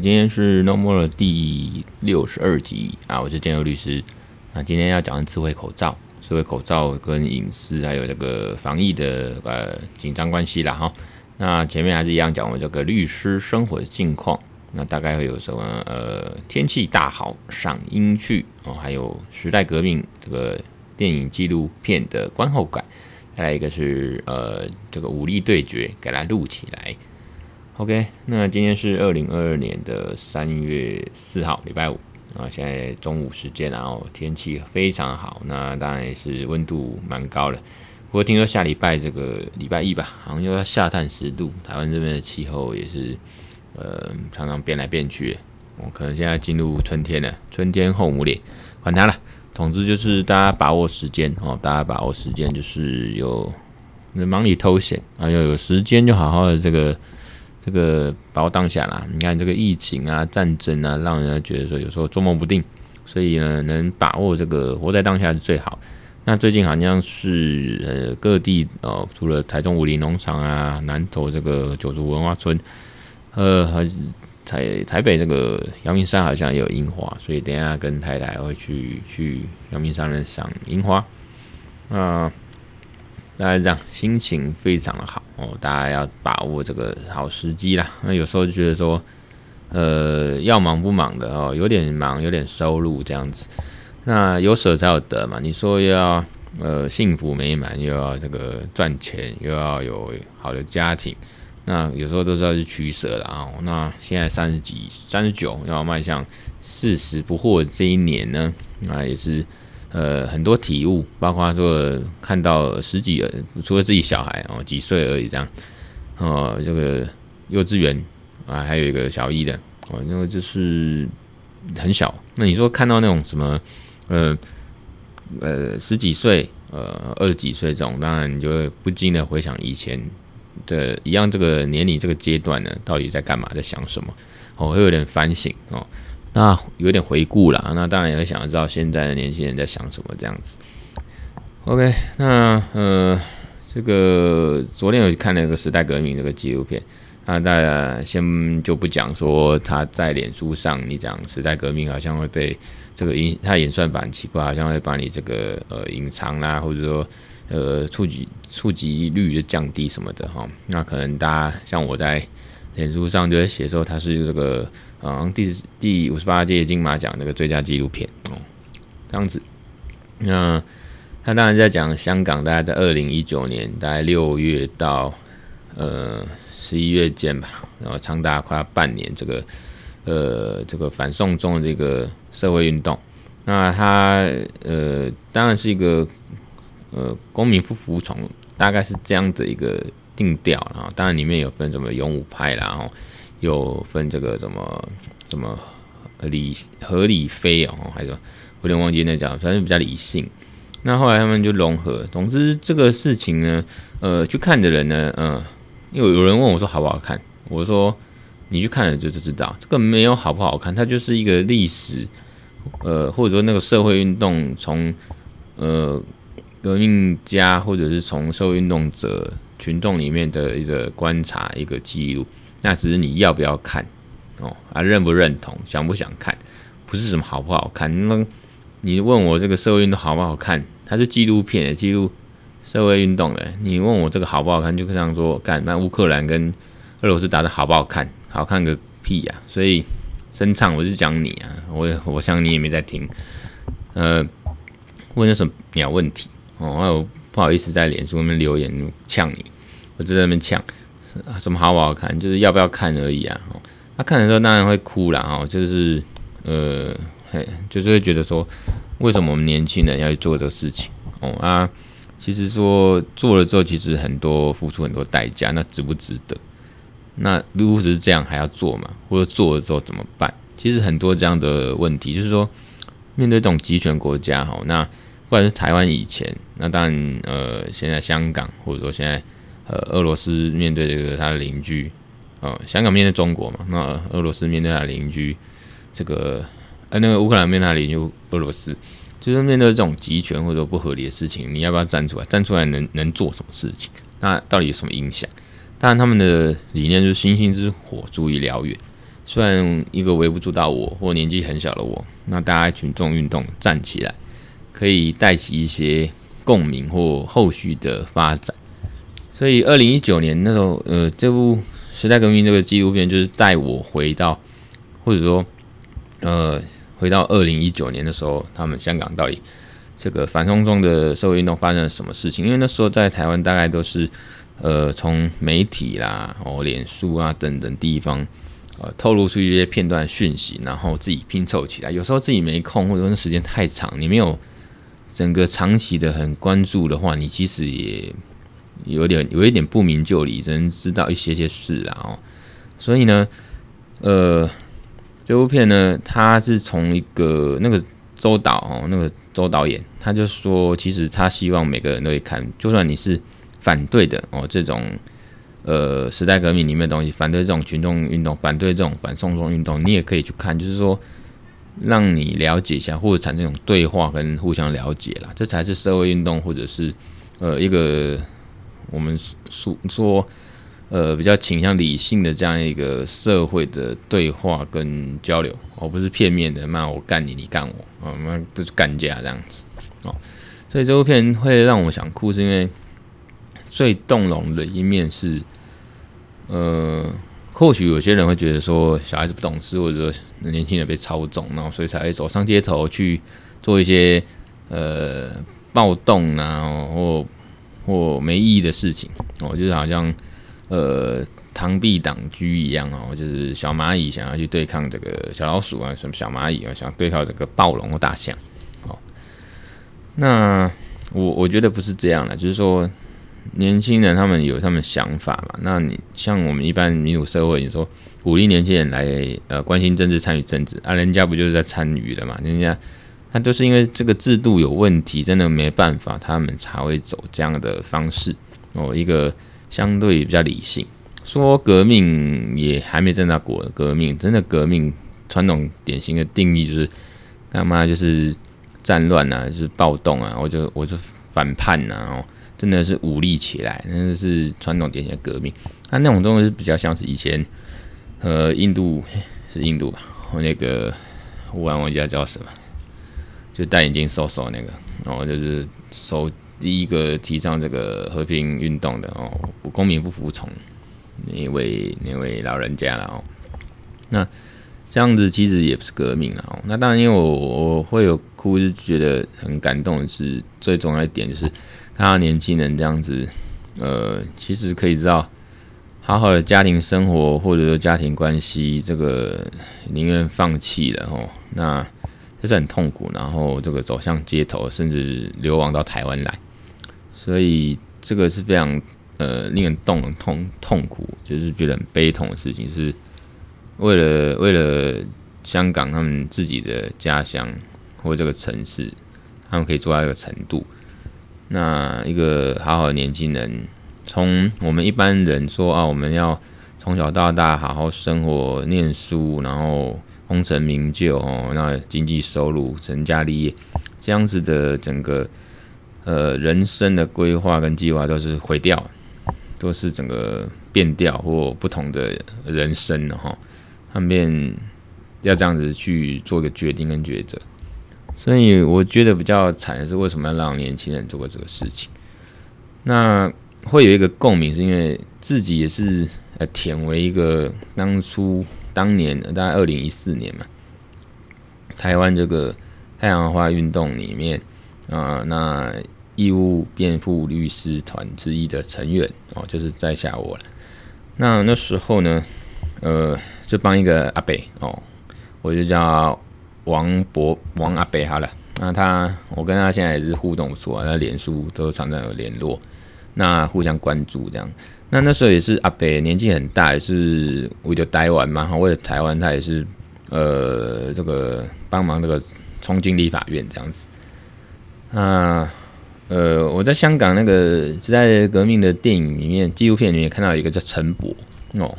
今天是 No More 的第六十二集啊，我是建佑律师。那今天要讲智慧口罩，智慧口罩跟隐私还有这个防疫的呃紧张关系啦哈。那前面还是一样讲我这个律师生活的近况，那大概会有什么呃天气大好赏樱去哦，还有时代革命这个电影纪录片的观后感，再来一个是呃这个武力对决，给它录起来。OK，那今天是二零二二年的三月四号，礼拜五啊，现在中午时间，然后天气非常好，那当然也是温度蛮高的。不过听说下礼拜这个礼拜一吧，好像又要下探十度。台湾这边的气候也是呃常常变来变去，我、可能现在进入春天了，春天后母脸，管它了。总之就是大家把握时间哦，大家把握时间就是有忙里偷闲啊，要有时间就好好的这个。这个把握当下啦，你看这个疫情啊、战争啊，让人家觉得说有时候捉摸不定，所以呢，能把握这个活在当下是最好。那最近好像是呃各地哦，除了台中武林农场啊、南投这个九族文化村，呃，还台台北这个阳明山好像也有樱花，所以等下跟太太会去去阳明山那赏樱花啊。大家这样，心情非常的好哦。大家要把握这个好时机啦。那有时候就觉得说，呃，要忙不忙的哦，有点忙，有点收入这样子。那有舍才有得嘛。你说又要呃幸福美满，又要这个赚钱，又要有好的家庭，那有时候都是要去取舍的啊。那现在三十几、三十九，要迈向四十不惑这一年呢，那也是。呃，很多体悟，包括说看到十几，除了自己小孩哦，几岁而已这样，哦，这个幼稚园啊，还有一个小一的哦，那个就是很小。那你说看到那种什么，呃呃十几岁，呃二十几岁这种，当然你就会不禁的回想以前的一样这个年龄这个阶段呢，到底在干嘛，在想什么？哦，会有点反省哦。那有点回顾了，那当然也会想要知道现在的年轻人在想什么这样子。OK，那呃，这个昨天我去看了一个时代革命这个纪录片，那大家先就不讲说他在脸书上你讲时代革命好像会被这个演，他演算法很奇怪，好像会把你这个呃隐藏啦，或者说呃触及触及率就降低什么的哈。那可能大家像我在脸书上就会写说他是这个。啊，第第五十八届金马奖那个最佳纪录片哦，这样子。那他当然在讲香港，大概在二零一九年大概六月到呃十一月间吧，然后长达快要半年，这个呃这个反送中的这个社会运动。那他呃当然是一个呃公民不服从，大概是这样的一个定调啊。当然里面有分什么勇武派啦，然后。有分这个怎么怎么理合理非哦，还是我有点忘记那讲，反正比较理性。那后来他们就融合。总之这个事情呢，呃，去看的人呢，嗯、呃，有有人问我说好不好看，我说你去看了就就知道，这个没有好不好看，它就是一个历史，呃，或者说那个社会运动从呃革命家或者是从社会运动者群众里面的一个观察一个记录。那只是你要不要看哦，啊，认不认同，想不想看，不是什么好不好看。那你问我这个社会运动好不好看？它是纪录片，记录社会运动的。你问我这个好不好看，就这样说，干那乌克兰跟俄罗斯打的好不好看？好看个屁呀，所以声唱我是讲你啊，我我想你也没在听。呃，问的什么鸟问题哦？那我不好意思在脸书上面留言呛你，我就在那边呛。什么好不好看，就是要不要看而已啊！哦，他看的时候当然会哭了哦，就是呃，嘿，就是会觉得说，为什么我们年轻人要去做这个事情哦啊？其实说做了之后，其实很多付出很多代价，那值不值得？那如果是这样还要做吗？或者做了之后怎么办？其实很多这样的问题，就是说面对这种极权国家哈，那不管是台湾以前，那当然呃，现在香港或者说现在。呃，俄罗斯面对这个他的邻居，哦，香港面对中国嘛，那俄罗斯面对他的邻居，这个呃，那个乌克兰面对他的邻居俄罗斯，就是面对这种极权或者不合理的事情，你要不要站出来？站出来能能做什么事情？那到底有什么影响？当然，他们的理念就是星星之火足以燎原，虽然一个微不足道我或年纪很小的我，那大家群众运动站起来，可以带起一些共鸣或后续的发展。所以二零一九年那时候，呃，这部时代革命这个纪录片就是带我回到，或者说，呃，回到二零一九年的时候，他们香港到底这个反送中的社会运动发生了什么事情？因为那时候在台湾大概都是，呃，从媒体啦、哦，脸书啊等等地方，呃，透露出一些片段讯息，然后自己拼凑起来。有时候自己没空，或者说时间太长，你没有整个长期的很关注的话，你其实也。有点有一点不明就里，只能知道一些些事啦哦。所以呢，呃，这部片呢，他是从一个那个周导哦，那个周导演，他就说，其实他希望每个人都会看，就算你是反对的哦，这种呃时代革命里面的东西，反对这种群众运动，反对这种反送中运动，你也可以去看，就是说让你了解一下，或者产生一种对话跟互相了解啦，这才是社会运动，或者是呃一个。我们说说，呃，比较倾向理性的这样一个社会的对话跟交流，而不是片面的骂我干你，你干我，啊，那都是干架这样子哦。所以这部片会让我想哭，是因为最动容的一面是，呃，或许有些人会觉得说小孩子不懂事，或者说年轻人被操纵，然后所以才会走上街头去做一些呃暴动啊，或。或没意义的事情哦，就是好像呃螳臂挡车一样哦，就是小蚂蚁想要去对抗这个小老鼠啊，什么小蚂蚁啊，想对抗这个暴龙或大象哦。那我我觉得不是这样的，就是说年轻人他们有他们想法嘛。那你像我们一般民主社会，你说鼓励年轻人来呃关心政治、参与政治啊，人家不就是在参与的嘛？人家。那都是因为这个制度有问题，真的没办法，他们才会走这样的方式哦。一个相对比较理性，说革命也还没真的过革命，真的革命传统典型的定义就是干嘛？就是战乱啊，就是暴动啊，我就我就反叛啊，哦，真的是武力起来，那是传统典型的革命。他那种东西比较像是以前呃印度是印度吧，我那个乌兰王家叫什么？就戴眼镜瘦瘦那个，然后就是首第一个提倡这个和平运动的哦，不公民不服从那位那位老人家了哦。那这样子其实也不是革命了哦。那当然，因为我我会有哭，就觉得很感动是最重要一点，就是看到年轻人这样子，呃，其实可以知道，好好的家庭生活或者说家庭关系，这个宁愿放弃了哦。那这是很痛苦，然后这个走向街头，甚至流亡到台湾来，所以这个是非常呃令人动人痛痛苦，就是觉得很悲痛的事情，是为了为了香港他们自己的家乡或这个城市，他们可以做到这个程度。那一个好好的年轻人，从我们一般人说啊，我们要从小到大好好生活、念书，然后。功成名就哦，那经济收入、成家立业，这样子的整个呃人生的规划跟计划都是毁掉，都是整个变调或不同的人生了哈。他们便要这样子去做一个决定跟抉择，所以我觉得比较惨的是，为什么要让年轻人做过这个事情？那会有一个共鸣，是因为自己也是呃，舔为一个当初。当年大概二零一四年嘛，台湾这个太阳花运动里面啊、那义务辩护律师团之一的成员哦，就是在下我了。那那时候呢，呃，就帮一个阿伯哦，我就叫王博王阿伯好了。那他我跟他现在也是互动不错啊，那脸书都常常有联络，那互相关注这样。那那时候也是阿北年纪很大，也是为了台湾嘛，为了台湾，他也是呃这个帮忙这个冲进立法院这样子。啊，呃，我在香港那个时代革命的电影里面，纪录片里面看到一个叫陈伯哦，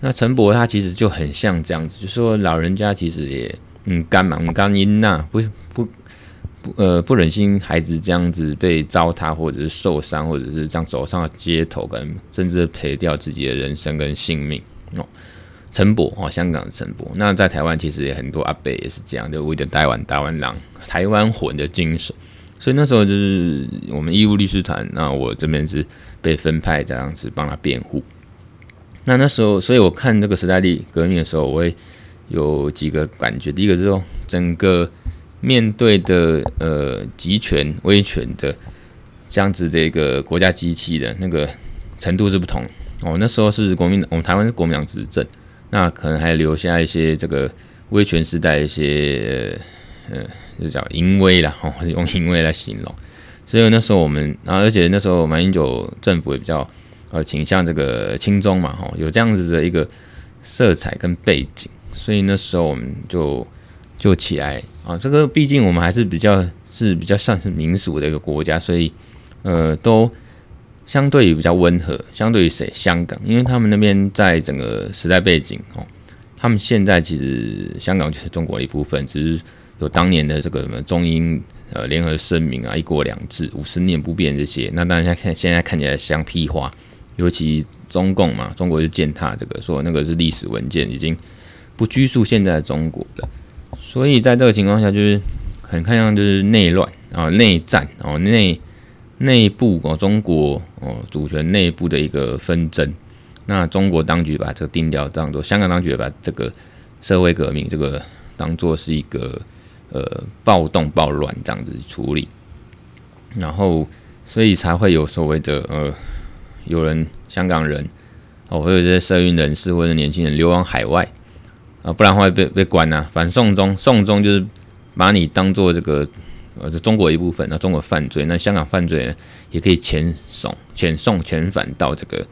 那陈伯他其实就很像这样子，就说老人家其实也嗯干嘛干音呐，不不。呃，不忍心孩子这样子被糟蹋，或者是受伤，或者是这样走上了街头，跟甚至赔掉自己的人生跟性命哦。陈伯哦，香港的陈伯。那在台湾其实也很多阿伯也是这样，就为了台湾台湾狼台湾魂的精神。所以那时候就是我们义务律师团，那我这边是被分派这样子帮他辩护。那那时候，所以我看这个时代力革命的时候，我会有几个感觉。第一个是说，整个面对的呃集权威权的这样子的一个国家机器的那个程度是不同哦。那时候是国民，我们台湾是国民党执政，那可能还留下一些这个威权时代一些呃。就叫淫威啦，哦，用淫威来形容。所以那时候我们，然后而且那时候马英九政府也比较呃倾向这个亲中嘛，哈，有这样子的一个色彩跟背景，所以那时候我们就就起来啊。这个毕竟我们还是比较是比较像是民俗的一个国家，所以呃都相对于比较温和。相对于谁？香港，因为他们那边在整个时代背景哦，他们现在其实香港就是中国的一部分，只是。有当年的这个什么中英呃联合声明啊，一国两制五十年不变这些，那当然现在看现在看起来像屁话，尤其中共嘛，中国就践踏这个，说那个是历史文件，已经不拘束现在的中国了。所以在这个情况下，就是很看像就是内乱啊、内战哦、内内部哦，中国哦主权内部的一个纷争。那中国当局把这个定调当做，香港当局把这个社会革命这个当做是一个。呃，暴动暴乱这样子处理，然后所以才会有所谓的呃，有人香港人哦，或者这些社运人士或者年轻人流亡海外啊、不然会被被关呐、啊。反送中，送中就是把你当做这个呃，中国一部分，那中国犯罪，那香港犯罪呢，也可以遣送、遣送、遣返到这个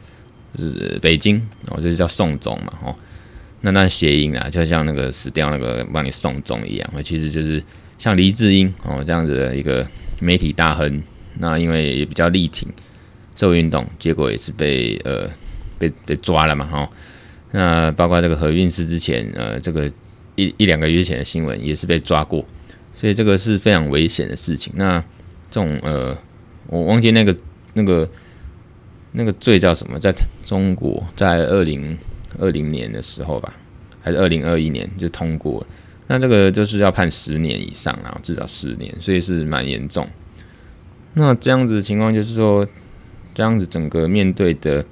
是北京哦，就是叫送中嘛，哦。那那谐音啊，就像那个死掉那个帮你送终一样，其实就是像黎智英哦这样子的一个媒体大亨，那因为也比较力挺社会运动，结果也是被呃被被抓了嘛哈。那包括这个何韵诗之前呃这个一一两个月前的新闻也是被抓过，所以这个是非常危险的事情。那这种呃我忘记那个那个那个罪叫什么，在中国在二零。二零年的时候吧，还是二零二一年就通过了。那这个就是要判十年以上，然后至少十年，所以是蛮严重。那这样子的情况就是说，这样子整个面对的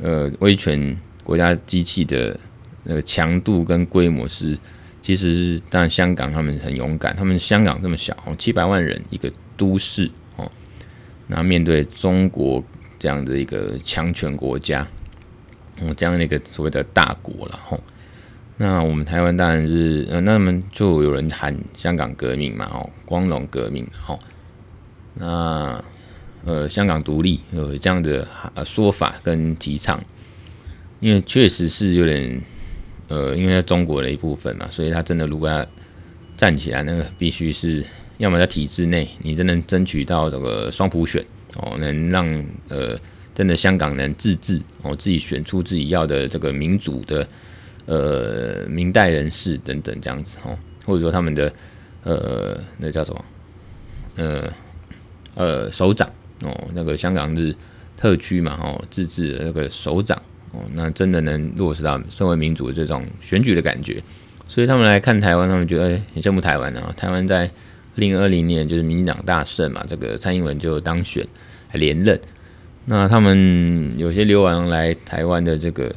呃威权国家机器的那个强度跟规模是，其实是当然香港他们很勇敢，他们香港这么小，七百万人一个都市哦，那面对中国这样的一个强权国家。哦，这样的一个所谓的大国了吼，那我们台湾当然是呃，那么就有人喊香港革命嘛，哦，光荣革命哦，那呃，香港独立有这样的呃说法跟提倡，因为确实是有点呃，因为在中国的一部分嘛，所以他真的如果要站起来，那个必须是要么在体制内，你真能争取到这个双普选哦，能让呃。真的香港人自治哦，自己选出自己要的这个民主的呃民代人士等等这样子哦，或者说他们的呃那叫什么呃呃首长哦，那个香港是特区嘛哦，自治的那个首长哦，那真的能落实到社会民主这种选举的感觉，所以他们来看台湾，他们觉得很羡慕台湾啊。台湾在二零二零年就是民进党大胜嘛，这个蔡英文就当选还连任。那他们有些流亡来台湾的这个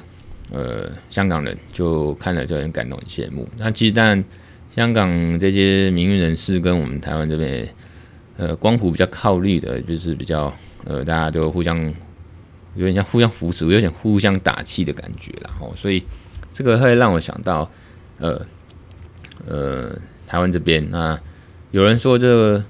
呃香港人，就看了就很感动、很羡慕。那其实但，香港这些民运人士跟我们台湾这边呃光谱比较靠绿的，就是比较呃大家都互相有点像互相扶持，有点互相打气的感觉啦。哦，所以这个会让我想到呃呃台湾这边。那有人说这个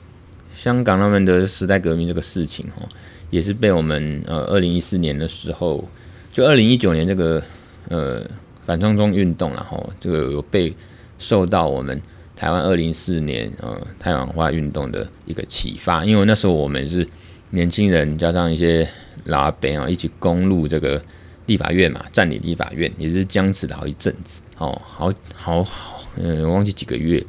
香港他们的时代革命这个事情，哦。也是被我们呃，二零一四年的时候，就二零一九年这个呃反送中运动，然后这个有被受到我们台湾二零一四年呃太阳花运动的一个启发，因为那时候我们是年轻人加上一些老阿伯啊，一起攻入这个立法院嘛，占领立法院，也是僵持了好一阵子哦，好好好，嗯，忘记几个月。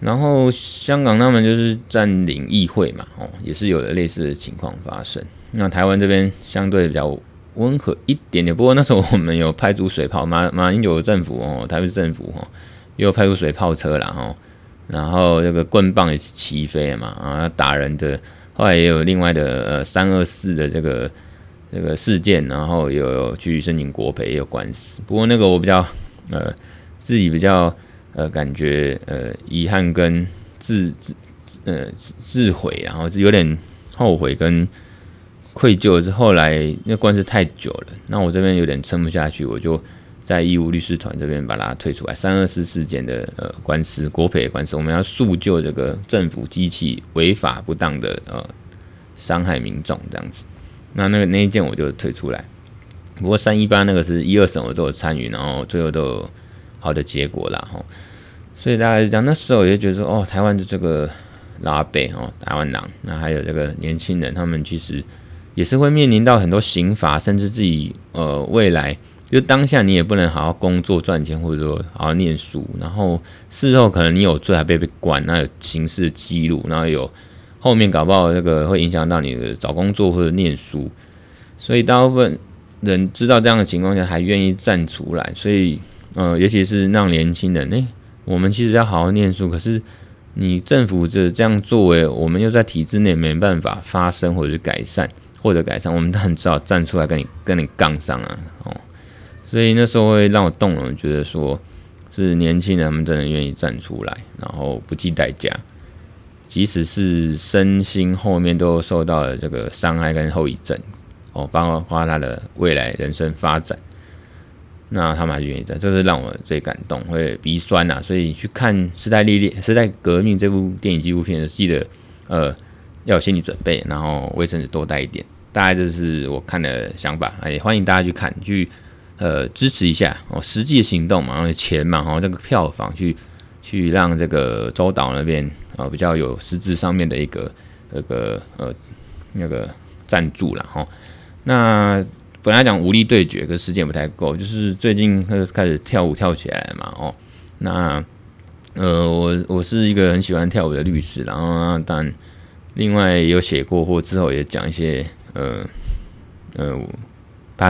然后香港他们就是占领议会嘛，哦，也是有了类似的情况发生。那台湾这边相对比较温和一点点。不过那时候我们有派出水炮，马马英九政府哦，台北政府哦，又派出水炮车了哈。然后这个棍棒也是齐飞嘛，啊打人的。后来也有另外的呃三二四的这个这个事件，然后有，去申请国赔，也有官司。不过那个我比较呃自己比较呃感觉呃遗憾跟自自呃自悔，然后有点后悔跟愧疚。是后来那官司太久了，那我这边有点撑不下去，我就。在义务律师团这边把它退出来，三二四事件的呃官司，国赔的官司，我们要诉救这个政府机器违法不当的呃伤害民众这样子。那那个那一件我就退出来。不过三一八那个是一二审我都有参与，然后最后都有好的结果啦。哈。所以大概是这样，那时候我就觉得说，哦，台湾的这个拉贝哦，台湾人，那还有这个年轻人，他们其实也是会面临到很多刑罚，甚至自己呃未来。就当下你也不能好好工作赚钱，或者说好好念书，然后事后可能你有罪还被被关，那有刑事记录，然后有后面搞不好那个会影响到你的找工作或者念书，所以大部分人知道这样的情况下还愿意站出来，所以呃，尤其是让年轻人，诶、欸，我们其实要好好念书，可是你政府这这样作为，我们又在体制内没办法发生或者是改善，或者改善，我们当然只好站出来跟你跟你杠上啊，哦。所以那时候会让我动容，觉得说是年轻人他们真的愿意站出来，然后不计代价，即使是身心后面都受到了这个伤害跟后遗症，哦，包括他的未来人生发展，那他们还愿意站，这是让我最感动，会鼻酸呐。所以去看《时代历练》《时代革命》这部电影纪录片，记得呃要有心理准备，然后卫生纸多带一点，大概这是我看的想法，也欢迎大家去看去。呃，支持一下哦，实际行动嘛，然后钱嘛，哈，这个票房去去让这个周导那边啊、比较有实质上面的一个那个呃那个赞助了哈。那本来讲武力对决，可时间不太够，就是最近开始开始跳舞跳起来嘛，哦，那呃我我是一个很喜欢跳舞的律师，然后但另外有写过或之后也讲一些呃呃。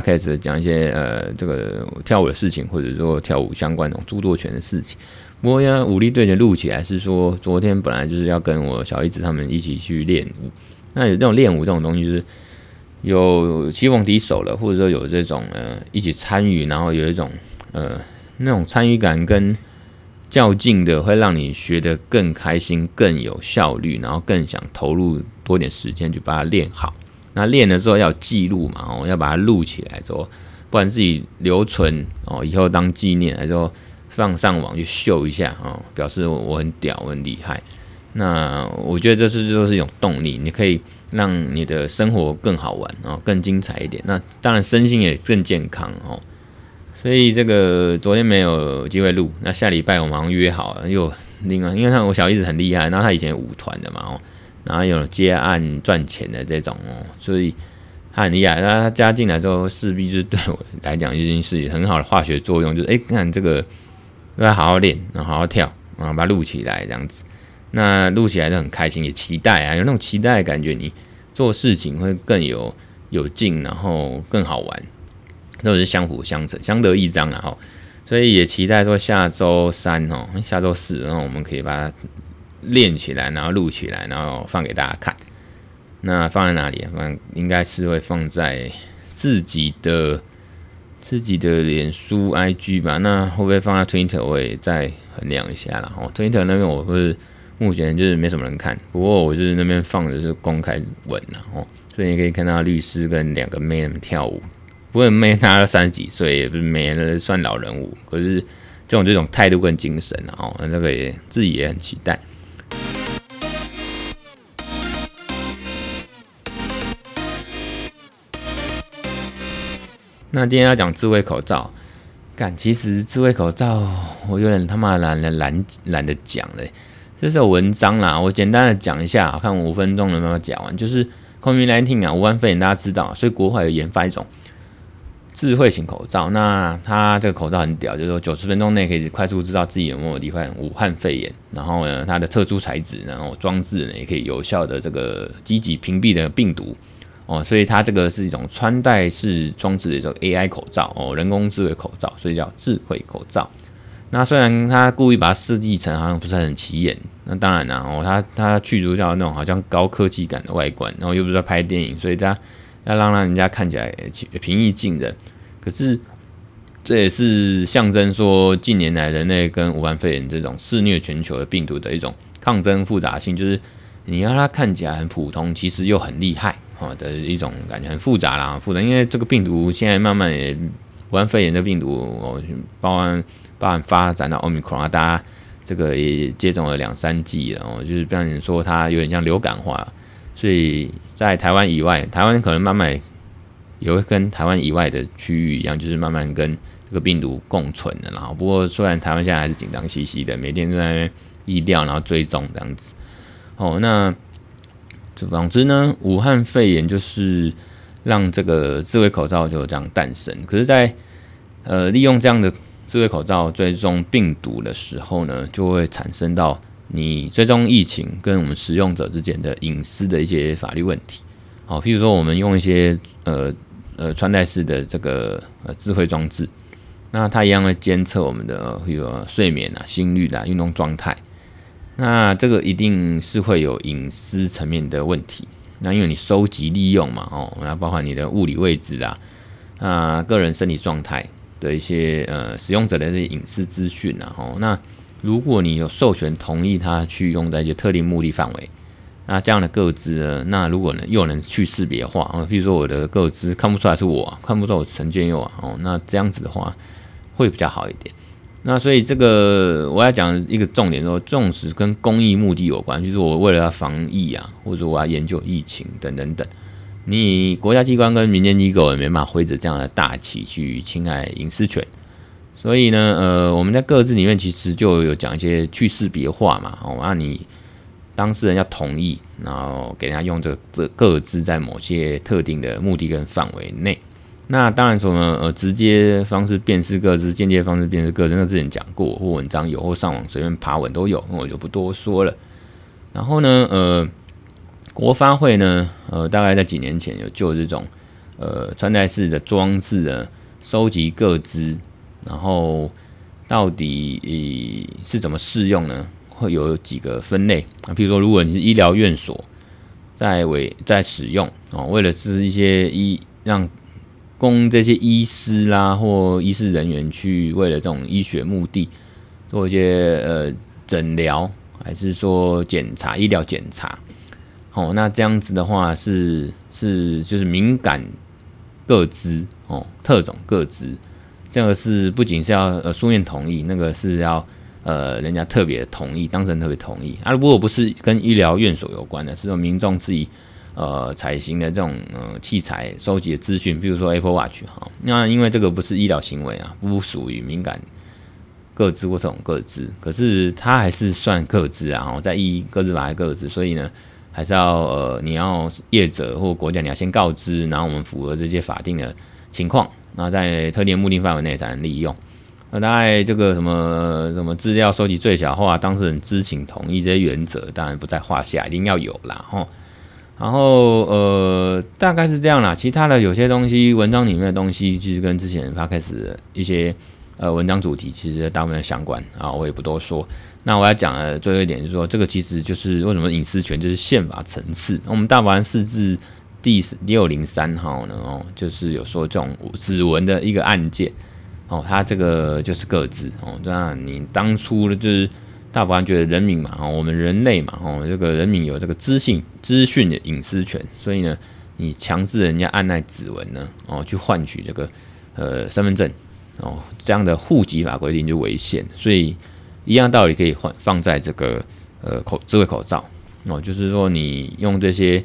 开始讲一些呃，这个跳舞的事情，或者说跳舞相关的著作权的事情。不过要，武力对决录起来是说，昨天本来就是要跟我小姨子他们一起去练舞。那有这种练舞这种东西，就是有棋逢敌手了，或者说有这种呃一起参与，然后有一种呃那种参与感跟较劲的，会让你学得更开心、更有效率，然后更想投入多点时间去把它练好。那练了之后要记录嘛，哦，要把它录起来之后，不然自己留存哦，以后当纪念，来说放上网去秀一下哦，表示我很屌，很厉害。那我觉得这是就是一种动力，你可以让你的生活更好玩哦，更精彩一点。那当然身心也更健康哦。所以这个昨天没有机会录，那下礼拜我马上约好了，又另外，因为他我小姨子很厉害，然后他以前舞团的嘛，哦。然后有接案赚钱的这种哦，所以他很厉害。那他加进来之后，势必就是对我来讲已经是很好的化学作用，就是哎，看这个要好好练，然后好好跳，然后把它录起来这样子。那录起来就很开心，也期待啊，有那种期待的感觉，你做事情会更有有劲，然后更好玩，都是相辅相成、相得益彰然后，所以也期待说下周三哦，下周四，然后我们可以把它。练起来，然后录起来，然后放给大家看。那放在哪里？放应该是会放在自己的自己的脸书 IG 吧。那会不会放在 Twitter？我也再衡量一下啦。哦，Twitter 那边我不是目前就是没什么人看。不过我就是那边放的是公开文啦。哦，所以你可以看到律师跟两个妹们跳舞。不过妹她都三十几岁，也不是妹，算老人舞。可是这种这种态度跟精神，哦，那个也自己也很期待。那今天要讲智慧口罩，干，其实智慧口罩我有点他妈懒得懒懒得讲嘞。这是有文章啦，我简单的讲一下，看五分钟能不能讲完。就是 COVID-19 啊，武汉肺炎大家知道，所以国外有研发一种智慧型口罩。那它这个口罩很屌，就是说九十分钟内可以快速知道自己有没有罹患武汉肺炎。然后呢，它的特殊材质，然后装置呢也可以有效的这个积极屏蔽的病毒。哦，所以它这个是一种穿戴式装置的一种 AI 口罩哦，人工智慧口罩，所以叫智慧口罩。那虽然它故意把它设计成好像不是很起眼，那当然啦，哦，它它去除掉那种好像高科技感的外观，然后又不是在拍电影，所以它要让让人家看起来平易近人。可是这也是象征说近年来人类跟武汉肺炎这种肆虐全球的病毒的一种抗争复杂性，就是你让它看起来很普通，其实又很厉害。哦的一种感觉很复杂啦，复杂，因为这个病毒现在慢慢也，武汉肺炎的病毒哦，包含包含发展到奥密克戎啊，大家这个也接种了两三剂了哦，就是变成说它有点像流感化，所以在台湾以外，台湾可能慢慢也会跟台湾以外的区域一样，就是慢慢跟这个病毒共存的。然后不过虽然台湾现在还是紧张兮兮的，每天都在那边疫调，然后追踪这样子，哦那。总之呢，武汉肺炎就是让这个智慧口罩就这样诞生。可是在，呃利用这样的智慧口罩追踪病毒的时候呢，就会产生到你追踪疫情跟我们使用者之间的隐私的一些法律问题。好，譬如说我们用一些呃呃穿戴式的这个呃智慧装置，那它一样会监测我们的比如睡眠啊、心率啊、运动状态。那这个一定是会有隐私层面的问题。那因为你收集利用嘛，哦，那包括你的物理位置啊，啊，个人身体状态的一些呃使用者的这些隐私资讯啊，哦，那如果你有授权同意他去用在一些特定目的范围，那这样的个资呢，那如果呢又能去识别化，啊，比如说我的个资看不出来是我，看不出来我是陈建佑啊，哦，那这样子的话会比较好一点。那所以这个我要讲一个重点说，纵使跟公益目的有关，就是我为了要防疫啊，或者我要研究疫情等等等，你国家机关跟民间机构也没办法挥着这样的大旗去侵害隐私权。所以呢，呃，我们在各自里面其实就有讲一些去识别化嘛，哦，那你当事人要同意，然后给人家用这个各自在某些特定的目的跟范围内。那当然说呢，呃，直接方式辨识个资，间接方式辨识个资，那之前讲过，或文章有，或上网随便爬文都有，那我就不多说了。然后呢，呃，国发会呢，呃，大概在几年前有就这种，呃，穿戴式的装置呢，收集个资，然后到底是怎么适用呢？会有几个分类啊，比如说，如果你是医疗院所在为在使用啊，为了是一些医让供这些医师啦或医师人员去为了这种医学目的做一些呃诊疗，还是说检查医疗检查？哦，那这样子的话是是就是敏感个资哦，特种个资，这个是不仅是要呃书面同意，那个是要呃人家特别同意，当事人特别同意啊。如果不是跟医疗院所有关的，是说民众自己。呃，采行的这种呃器材收集的资讯，比如说 Apple Watch 哈，那因为这个不是医疗行为啊，不属于敏感个资或这种个资，可是它还是算个资啊，在依个资法还个资，所以呢，还是要呃你要业者或国家你要先告知，然后我们符合这些法定的情况，那在特定目的范围内才能利用。那大概这个什么什么资料收集最小化，当事人知情同意这些原则，当然不在话下，一定要有啦，吼。然后呃，大概是这样啦。其他的有些东西，文章里面的东西，其实跟之前发开始一些呃文章主题，其实大部分相关啊，我也不多说。那我要讲的最后一点就是说，这个其实就是为什么隐私权就是宪法层次。我们大法官释字第六零三号呢，哦，就是有说这种指纹的一个案件，哦，它这个就是个资哦，那你当初的就是。大法官觉得人民嘛，哦我们人类嘛，哦，这个人民有这个资讯资讯的隐私权，所以呢，你强制人家按捺指纹呢，哦，去换取这个呃身份证，哦，这样的户籍法规定就违宪，所以一样道理可以换放在这个呃口智慧口罩，哦，就是说你用这些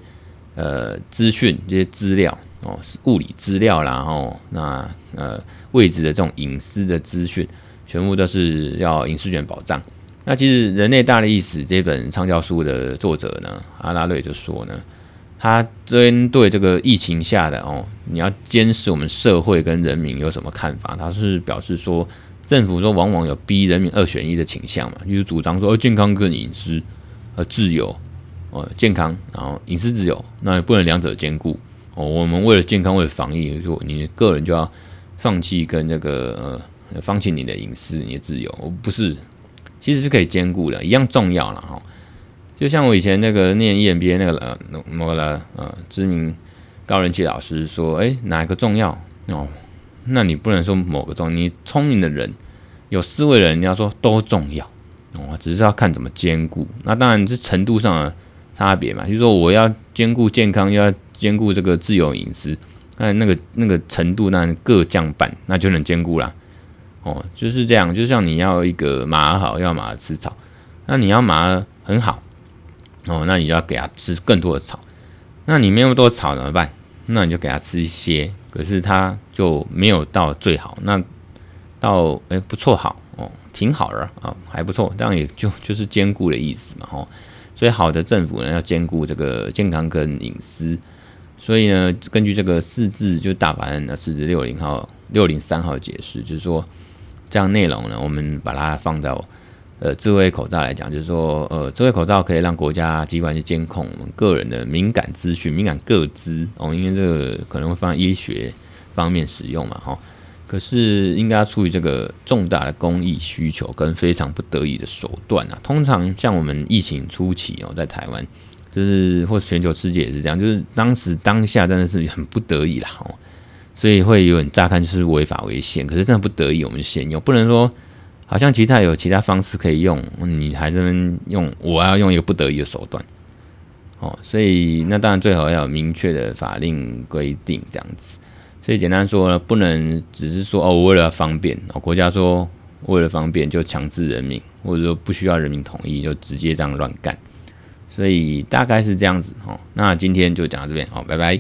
呃资讯这些资料，哦，是物理资料啦，哦，那呃位置的这种隐私的资讯，全部都是要隐私权保障。那其实《人类大历史》这本畅销书的作者呢，阿拉瑞就说呢，他针对这个疫情下的哦，你要监视我们社会跟人民有什么看法？他是表示说，政府说往往有逼人民二选一的倾向嘛，就是主张说，健康跟隐私和自由，哦，健康然后隐私自由，那不能两者兼顾哦，我们为了健康，为了防疫，就你个人就要放弃跟那个呃，放弃你的隐私、你的自由，不是，其实是可以兼顾的，一样重要了哈。就像我以前那个念 EMBA 那个呃某个呃知名高人气老师说，哎、哪一个重要哦？那你不能说某个重要，你聪明的人、有思维的人，你要说都重要哦，只是要看怎么兼顾。那当然是程度上的差别嘛，就是说我要兼顾健康，又要。兼顾这个自由隐私，那那个那个程度，那各降半，那就能兼顾了。哦，就是这样。就像你要一个马好，要马吃草，那你要马很好，哦，那你要给它吃更多的草。那你没有多草怎么办？那你就给它吃一些，可是它就没有到最好。那到诶、不错好哦，挺好的啊、还不错。这样也就就是兼顾的意思嘛，哦。所以好的政府呢，要兼顾这个健康跟隐私。所以呢，根据这个四字，就大法案的四字六零号、六零三号解释，就是说这样内容呢，我们把它放到呃智慧口罩来讲，就是说呃智慧口罩可以让国家机关去监控我们个人的敏感资讯、敏感个资哦，因为这个可能会放在医学方面使用嘛，哈。可是应该要出于这个重大的公益需求跟非常不得已的手段啊。通常像我们疫情初期哦，在台湾。就是或者全球世界也是这样，就是当时当下真的是很不得已啦，哦，所以会有点乍看就是违法违宪，可是真的不得已，我们先用，不能说好像其他有其他方式可以用，你还这么用，我要用一个不得已的手段，哦，所以那当然最好要有明确的法令规定这样子，所以简单说呢，不能只是说哦，我为了方便哦，国家说为了方便就强制人民，或者说不需要人民同意就直接这样乱干。所以大概是这样子哦，那今天就讲到这边，好，拜拜。